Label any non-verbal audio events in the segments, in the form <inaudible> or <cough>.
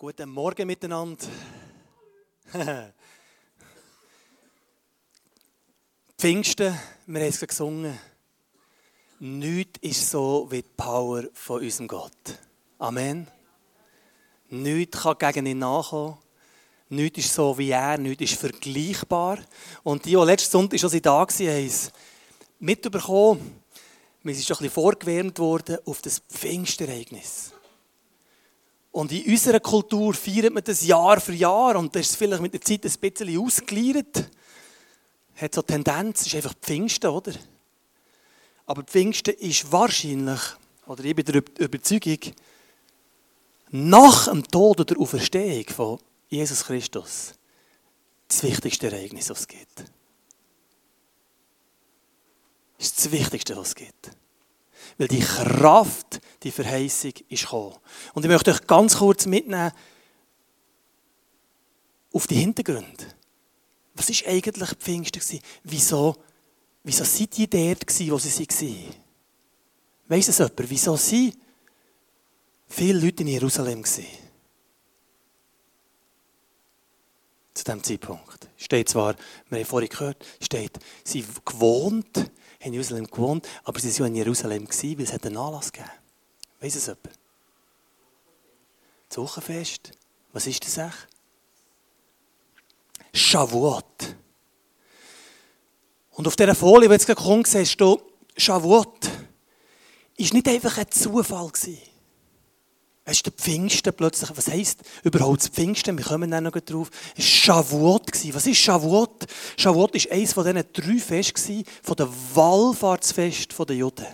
Guten Morgen miteinander. <laughs> Pfingsten, wir haben es gesungen. Nichts ist so wie die Power von unserem Gott. Amen. Nichts kann gegen ihn nachkommen. Nichts ist so wie er, nichts ist vergleichbar. Und die, die letzten Sonntag schon da waren, haben mitbekommen. Wir sind schon ein bisschen vorgewärmt worden auf das Pfingstereignis. Und in unserer Kultur feiert man das Jahr für Jahr und das ist vielleicht mit der Zeit ein bisschen ausgeleiert. Hat so Tendenz, ist einfach Pfingsten, oder? Aber Pfingsten ist wahrscheinlich, oder ich bin der Überzeugung, nach dem Tod oder Auferstehung von Jesus Christus das wichtigste Ereignis, was es gibt. Das ist das Wichtigste, was es gibt. Weil die Kraft, die Verheißung ist gekommen. Und ich möchte euch ganz kurz mitnehmen auf die Hintergründe. Was war eigentlich Pfingsten? Wieso, wieso seid ihr dort, wo sie waren? Weiss es jemand? Wieso sind viele Leute in Jerusalem? Zu diesem Zeitpunkt. Steht zwar, wir haben vorhin gehört, steht, sie gewohnt in Jerusalem gewohnt, aber sie waren in Jerusalem, weil es einen Anlass gegeben Weiss es jemand? Das Wochenfest. Was ist das eigentlich? Shavuot. Und auf dieser Folie, die jetzt gerade kommt, siehst du, Shavuot ist nicht einfach ein Zufall gewesen. Ist der Pfingsten plötzlich. Was heisst überhaupt Pfingsten? Wir kommen dann noch drauf. Es war Shavuot. Was ist Shavuot? Shavuot war eines von diesen drei Festen von den Wallfahrtsfesten der Juden.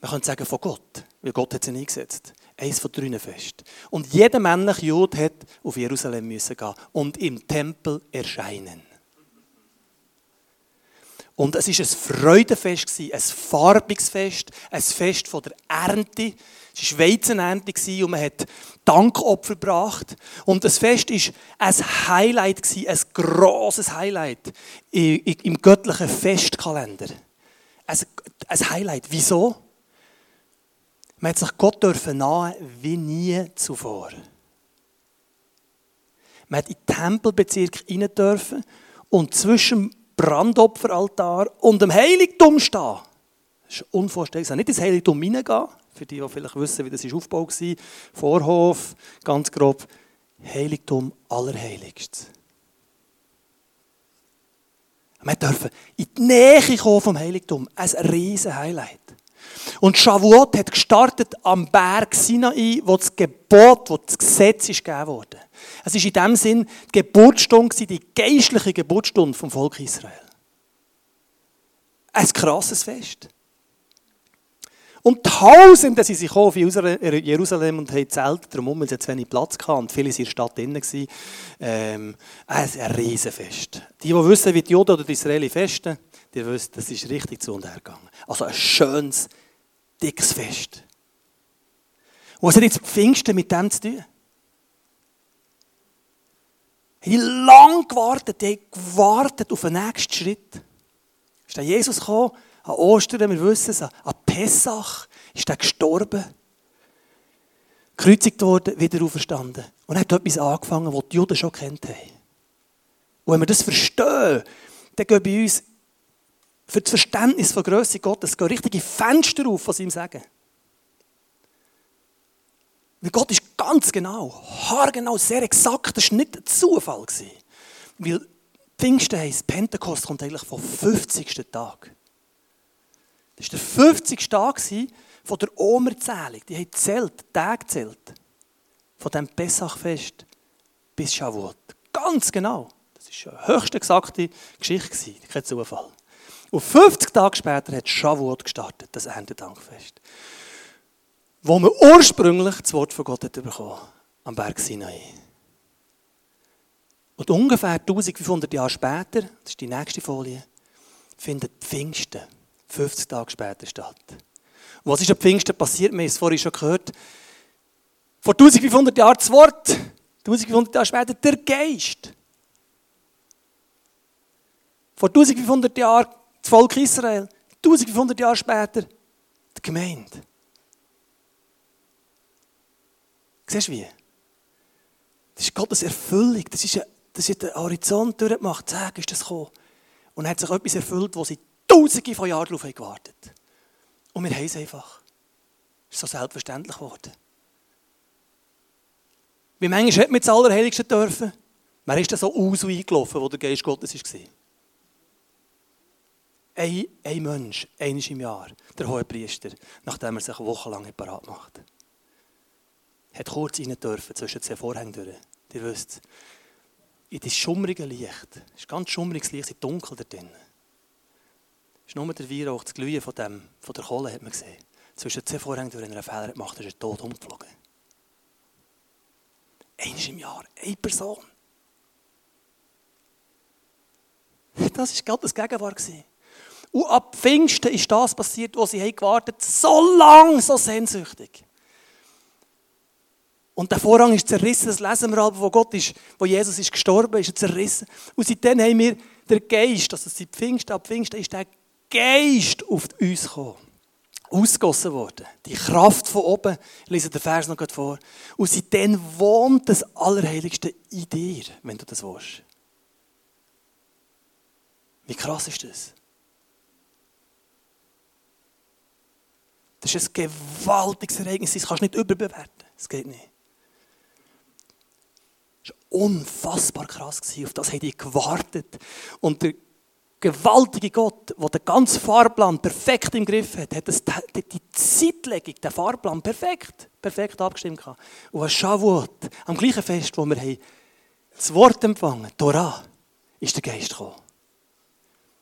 Man könnte sagen von Gott, weil Gott hat sie eingesetzt. Eines von drei Festen. Und jeder männliche Jude hat auf Jerusalem müssen gehen und im Tempel erscheinen. Und es war ein Freudenfest, ein farbiges Fest, ein Fest der Ernte. Es war Weizenernte und man hat Dankopfer gebracht. Und das Fest war ein Highlight, ein grosses Highlight im göttlichen Festkalender. Ein Highlight. Wieso? Man hat sich Gott dürfen nahe wie nie zuvor. Man hat in den Tempelbezirk rein dürfen und zwischen Brandopferaltar und dem Heiligtum stehen. Das ist unvorstellbar. Nicht ins Heiligtum hineingehen, für die, die vielleicht wissen, wie das aufgebaut war. Vorhof, ganz grob. Heiligtum Allerheiligstes. Wir dürfen in die Nähe kommen vom Heiligtum. Ein riesen Highlight. Und Shavuot hat gestartet am Berg Sinai, wo das Gebot, wo das Gesetz ist gegeben wurde. Es ist in dem Sinn die Geburtsstunde, die geistliche Geburtsstunde vom Volk Israel. Ein krasses Fest. Und Tausende sind sich auf Jerusalem und haben Zelte drumherum, weil sie zu wenig Platz hatten. Und viele waren in der Stadt drinnen. Ähm, ein Riesenfest. Die, die wissen, wie die Juden oder die Israeli festen, die wissen, das ist richtig zu und her gegangen. Also ein schönes, dickes Fest. Und was hat jetzt Pfingsten mit dem zu tun? Die haben lange gewartet, die haben gewartet auf den nächsten Schritt. Ist der Jesus gekommen, an Ostern, wir wissen es, an Pessach ist er gestorben, gekreuzigt worden, wieder auferstanden. Und er hat etwas angefangen, was die Juden schon kennt haben. Und wenn wir das verstehen, dann gehen bei uns für das Verständnis von Größe Gottes richtige Fenster auf, was ihm sagen. Weil Gott ist ganz genau, haargenau, sehr exakt. Das war nicht ein Zufall. Weil Pfingsten heisst, Pentekost kommt eigentlich vom 50. Tag. Das war der 50. Tag von der Omerzählung. Die haben zählt, Tag zählt. Von dem Pessachfest bis Shavuot. Ganz genau. Das war eine höchst exakte Geschichte. Kein Zufall. Und 50 Tage später hat Shavuot gestartet, das Erntedankfest. Wo man ursprünglich das Wort von Gott hat bekommen am Berg Sinai. Und ungefähr 1500 Jahre später, das ist die nächste Folie, findet Pfingsten 50 Tage später statt. Und was ist am Pfingsten passiert? Wir haben es vorhin schon gehört. Vor 1500 Jahren das Wort, 1500 Jahre später der Geist. Vor 1500 Jahren das Volk Israel. 1500 Jahre später die Gemeinde. Siehst du wie? Das ist Gottes Erfüllung. Das ist, ein, das ist der Horizont durchgemacht. Zack, ist das gekommen. Und hat sich etwas erfüllt, wo sie tausende von Jahren darauf gewartet haben. Und wir haben es einfach. Es ist so selbstverständlich geworden. Wie manchmal hat man das Allerheiligste dürfen? Wer ist denn so aus eingelaufen, wo der Geist Gottes war? Ein, ein Mensch, eines im Jahr, der hohe Priester, nachdem er sich wochenlang parat macht. Hat kurz rein dürfen zwischen zwei Vorhängen durch. Ihr wisst, in das schummrige Licht, es ist ganz schummriges Licht, es ist dunkel da drin. Es ist nur der Weihrauch, das Glühen von, dem, von der Kohle, hat man gesehen. Zwischen zwei Vorhängen durch, wenn er einen Fehler gemacht hat, ist er tot umgeflogen. Eins im Jahr, eine Person. Das war Gottes Gegenwart. Und ab Pfingsten ist das passiert, wo sie haben so lang, so sehnsüchtig. Und der Vorhang ist zerrissen, das lesen wir aber, wo Gott ist, wo Jesus ist gestorben, ist er zerrissen. Und seitdem haben wir den Geist, also seit Pfingsten, ab Pfingsten ist der Geist auf uns gekommen. Ausgossen worden. Die Kraft von oben, ich lese den Vers noch vor. Und seitdem wohnt das Allerheiligste in dir, wenn du das willst. Wie krass ist das? Das ist ein gewaltiges Ereignis, das kannst du nicht überbewerten. Das geht nicht. Unfassbar krass. Auf das haben die gewartet. Und der gewaltige Gott, der den ganzen Fahrplan perfekt im Griff hat, hat das, die Zeitlegung, den Fahrplan perfekt, perfekt abgestimmt. Und an Shavuot, am gleichen Fest, wo wir haben, das Wort empfangen, Torah, ist der Geist gekommen.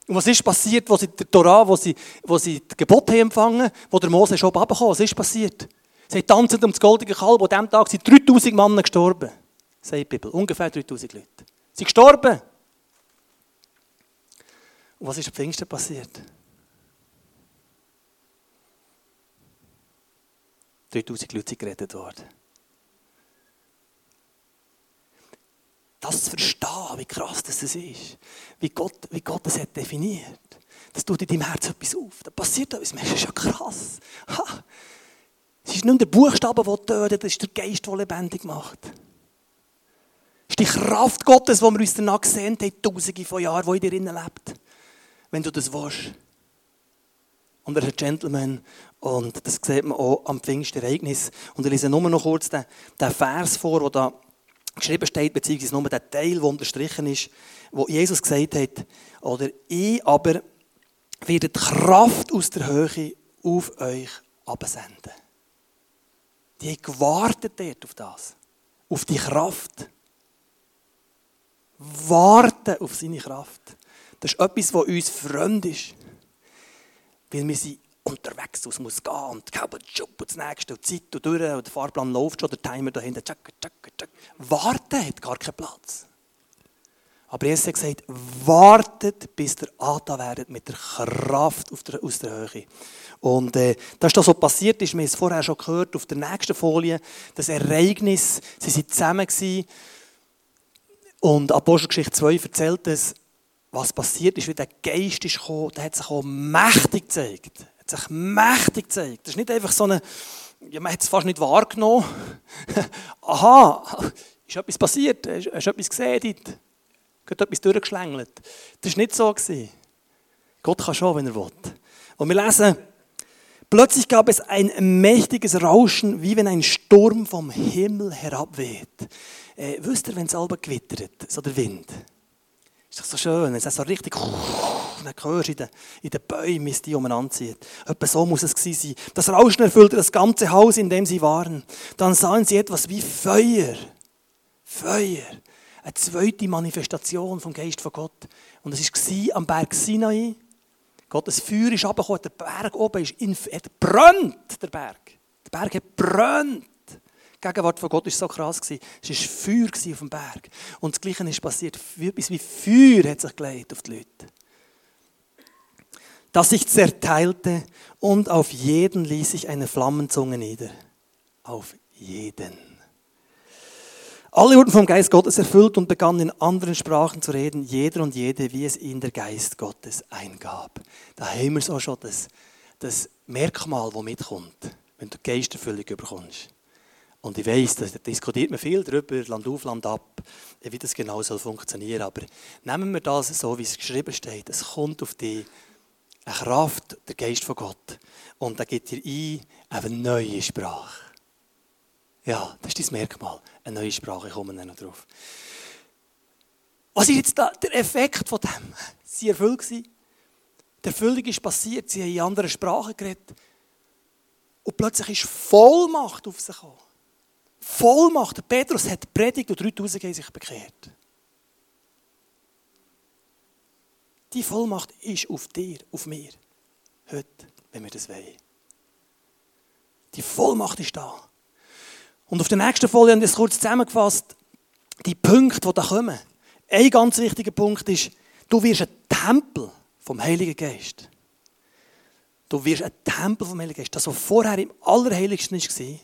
Und was ist passiert, wo sie der Torah, wo sie, wo sie das Gebot haben empfangen, wo der Mose schon abgekommen Was ist passiert? Sie tanzen um das goldige Kalb, und an diesem Tag sind 3000 Männer gestorben. Sagt die Bibel. Ungefähr 3000 Leute. Sie sind gestorben. Und was ist am Pfingsten passiert? 3000 Leute sind gerettet worden. das zu verstehen, wie krass das ist, wie Gott, wie Gott das hat definiert. Das tut in deinem Herz etwas auf. Da passiert etwas. Das ist ja krass. Ha. Es ist nicht nur der Buchstabe, der tötet, es ist der Geist, der lebendig macht. Ist die Kraft Gottes, die wir uns danach gesehen haben, tausende von Jahren, die in dir lebt. Wenn du das willst. Und er ist ein Gentleman. Und das sieht man auch am Pfingstereignis. Und ich lese nur noch kurz den, den Vers vor, der da geschrieben steht, beziehungsweise nur der Teil, der unterstrichen ist, wo Jesus gesagt hat, oder ich aber werde die Kraft aus der Höhe auf euch absenden. Die haben gewartet dort auf das, auf die Kraft. Warten auf seine Kraft. Das ist etwas, was uns fremd ist. Weil wir sind unterwegs, es muss gehen und und das nächste und die Zeit und durch und der Fahrplan läuft schon, der Timer dahinter, tschak, tschak, tschak. Warten hat gar keinen Platz. Aber Jesus hat gesagt, wartet, bis ihr Ata werdet mit der Kraft der, aus der Höhe. Und äh, das ist das, was passiert ist. Wir haben es vorher schon gehört, auf der nächsten Folie, das Ereignis, sie waren zusammen gewesen. Und Apostelgeschichte 2 erzählt es, was passiert ist, wie der Geist ist gekommen, der hat sich auch mächtig gezeigt hat sich mächtig gezeigt. Das ist nicht einfach so eine, ja, man hat es fast nicht wahrgenommen. <laughs> Aha, ist etwas passiert, hast du etwas gesehen dort? Etwas durchgeschlängelt. Das war nicht so. Gott kann schon, wenn er will. Und wir lesen, plötzlich gab es ein mächtiges Rauschen, wie wenn ein Sturm vom Himmel herabweht. Äh, wisst ihr, wenn es halb gewittert, so der Wind? Ist doch so schön, wenn es so richtig <laughs> dann hörst du in den, in den Bäumen, wie es die umeinander zieht. Etwa so muss es gewesen sein. Das Rauschen erfüllte das ganze Haus, in dem sie waren. Dann sahen sie etwas wie Feuer. Feuer. Eine zweite Manifestation vom Geist von Gott. Und es war am Berg Sinai. Gottes Feuer ist runtergekommen, der Berg oben ist in, hat brennt, der Berg. Der Berg hat brennt. Gegenwart von Gott war so krass. Es war Feuer auf dem Berg. Und das Gleiche ist passiert. Etwas wie Feuer hat sich gelegt auf die Leute. Das sich zerteilte und auf jeden ließ sich eine Flammenzunge nieder. Auf jeden. Alle wurden vom Geist Gottes erfüllt und begannen in anderen Sprachen zu reden, jeder und jede, wie es ihnen der Geist Gottes eingab. Da haben wir so schon das, das Merkmal, das mitkommt, wenn du Geisterfüllung bekommst. Und ich weiss, da diskutiert man viel darüber, Land auf, Land ab, wie das genau soll funktionieren Aber nehmen wir das so, wie es geschrieben steht. Es kommt auf dich eine Kraft, der Geist von Gott. Und da gibt dir ein, eine neue Sprache. Ja, das ist dein Merkmal. Eine neue Sprache, ich komme noch drauf. Was ist jetzt da, der Effekt von dem? Sie erfüllt. Die Erfüllung ist passiert, sie haben in anderen Sprachen geredet. Und plötzlich ist Vollmacht auf sie gekommen. Vollmacht. Petrus hat predigt und 3000 haben sich bekehrt. Die Vollmacht ist auf dir, auf mir. Heute, wenn wir das wollen. Die Vollmacht ist da. Und auf der nächsten Folie haben wir es kurz zusammengefasst. Die Punkte, die da kommen. Ein ganz wichtiger Punkt ist, du wirst ein Tempel vom Heiligen Geist. Du wirst ein Tempel vom Heiligen Geist. Das, was vorher im Allerheiligsten war,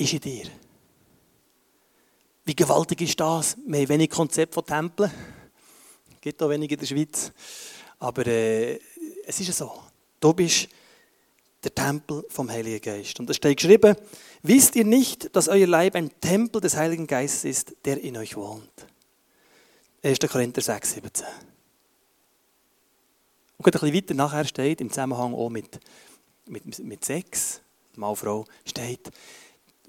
ist in dir. Wie gewaltig ist das? Wir haben wenig Konzept von Tempeln. Es gibt auch wenig in der Schweiz. Aber äh, es ist so. Du bist der Tempel vom Heiligen Geist. Und da steht geschrieben, wisst ihr nicht, dass euer Leib ein Tempel des Heiligen Geistes ist, der in euch wohnt? 1. Korinther 6, 17. Und ein bisschen weiter nachher steht, im Zusammenhang auch mit, mit, mit Sex, Mann, Frau, steht,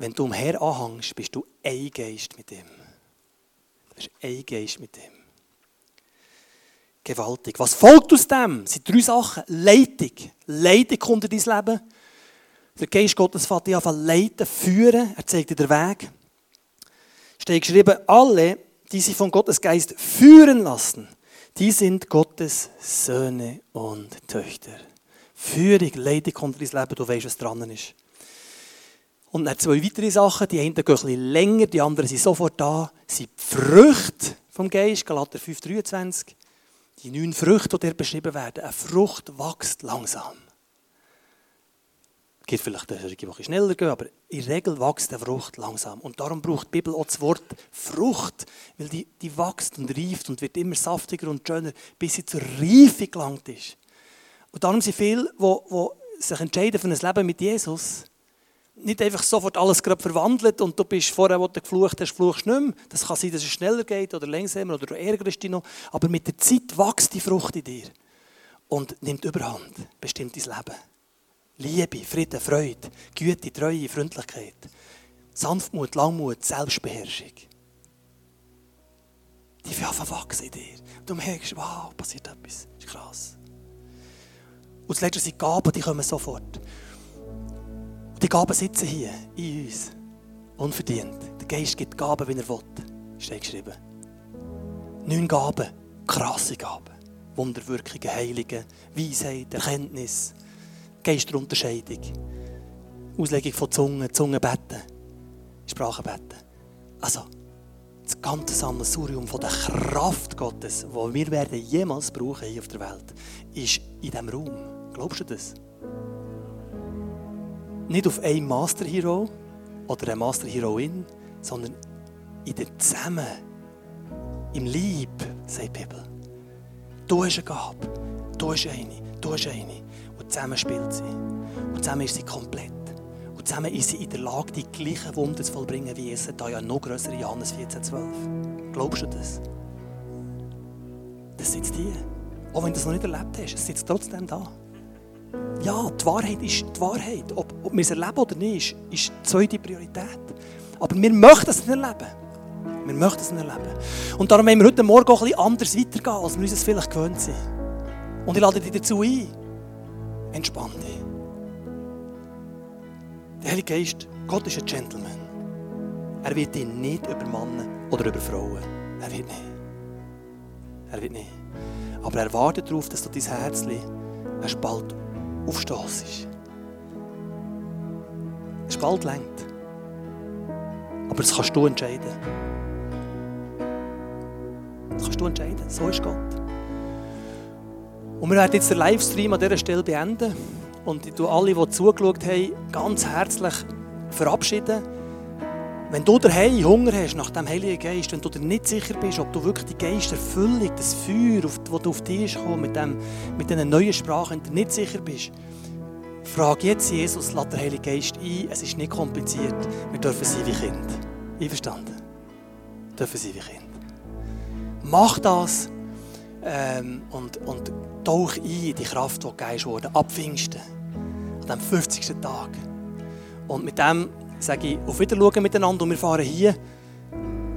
wenn du umher anhängst, bist du ein Geist mit ihm. Du bist ein Geist mit ihm. Gewaltig. Was folgt aus dem? Das sind drei Sachen. Leitung. Leitung kommt in dein Leben. Der Geist Gottes fährt dich an leiten, führen. Er zeigt dir den Weg. Steht geschrieben, alle, die sich von Gottes Geist führen lassen, die sind Gottes Söhne und Töchter. Führung, Leitung kommt in dein Leben, du weißt, was dran ist. Und dann zwei weitere Sachen, die einen gehen bisschen länger, die anderen sind sofort da, sind die Früchte vom Geist, Galater 5,23. Die neun Früchte, die dir beschrieben werden. Eine Frucht wächst langsam. Es gibt vielleicht solche, die schneller gehen, aber in der Regel wächst eine Frucht langsam. Und darum braucht die Bibel auch das Wort Frucht, weil die, die wächst und reift und wird immer saftiger und schöner, bis sie zur Reife gelangt ist. Und darum sind viele, die sich entscheiden für ein Leben mit Jesus, nicht einfach sofort alles gerade verwandelt und du bist vorher, wo du geflucht hast, fluchst nicht mehr. Das kann sein, dass es schneller geht oder langsamer oder du ärgerst dich noch. Aber mit der Zeit wächst die Frucht in dir und nimmt Überhand, bestimmt dein Leben. Liebe, Frieden, Freude, Güte, Treue, Freundlichkeit, Sanftmut, Langmut, Selbstbeherrschung. Die werden wachsen in dir. Du merkst, wow, passiert etwas. Das ist krass. Und das Letzte sind Gaben, die kommen sofort. Die Gaben sitzen hier in uns. Unverdient. Der Geist gibt Gaben, wie er will. Steht geschrieben. Neun Gaben. Krasse Gaben. Wunderwirkungen, Heiligen, Weisheit, Erkenntnis, Geisterunterscheidung, Auslegung von Zungen, Zungenbetten, Sprachenbetten. Also, das ganze Sammelsurium von der Kraft Gottes, die wir werden jemals brauchen hier auf der Welt, ist in diesem Raum. Glaubst du das? Nicht auf einen Master Hero oder eine Master Heroin, sondern in der Zusammen, im Lieb, sagt die Bibel. Du hast eine Gabe, du hast eine, du hast eine. Und zusammen spielt sie. Und zusammen ist sie komplett. Und zusammen ist sie in der Lage, die gleichen Wunder zu vollbringen wie Jesus. Da ja noch größer Johannes 14,12. Glaubst du das? Das sitzt hier. Auch wenn du es noch nicht erlebt hast, es sitzt trotzdem da. Ja, die Wahrheit ist die Wahrheit. Ob, ob wir es erleben oder nicht, ist, die zweite Priorität. Aber wir möchten es nicht erleben. Wir möchten es nicht erleben. Und darum wollen wir heute Morgen auch ein bisschen anders weitergehen, als wir uns es vielleicht gewöhnt sind. Und ich lade dich dazu ein. Entspann dich. Der Heilige Geist, Gott ist ein Gentleman. Er wird dich nicht übermannen oder über Frauen. Er wird nicht. Er wird nicht. Aber er wartet darauf, dass du dein Herz ein Spalt aufstoßest. Es ist bald längt. Aber das kannst du entscheiden. Das kannst du entscheiden. So ist Gott. Und wir werden jetzt den Livestream an dieser Stelle beenden. Und ich alle, die zugeschaut haben, ganz herzlich verabschieden. Wenn du daheim Hunger hast nach dem Heiligen Geist, wenn du dir nicht sicher bist, ob du wirklich die Geisterfüllung, das Feuer, das du auf dich kommst, mit, dem, mit diesen neuen Sprachen, wenn du nicht sicher bist, frage jetzt Jesus, lass den Heiligen Geist ein. Es ist nicht kompliziert. Wir dürfen sein wie Kind. Einverstanden? Wir dürfen sein wie Kind. Mach das ähm, und, und tauch ein in die Kraft, die gegeben wurde, ab Pfingsten, an dem 50. Tag. Und mit dem sage ich, auf Wiedersehen miteinander und wir fahren hier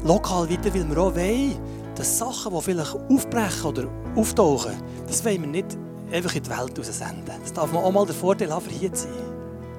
lokal weiter, weil wir auch wollen, dass Sachen, die vielleicht aufbrechen oder auftauchen, das wollen wir nicht einfach in die Welt raussenden. Das darf man auch mal der Vorteil haben, für hier zu sein.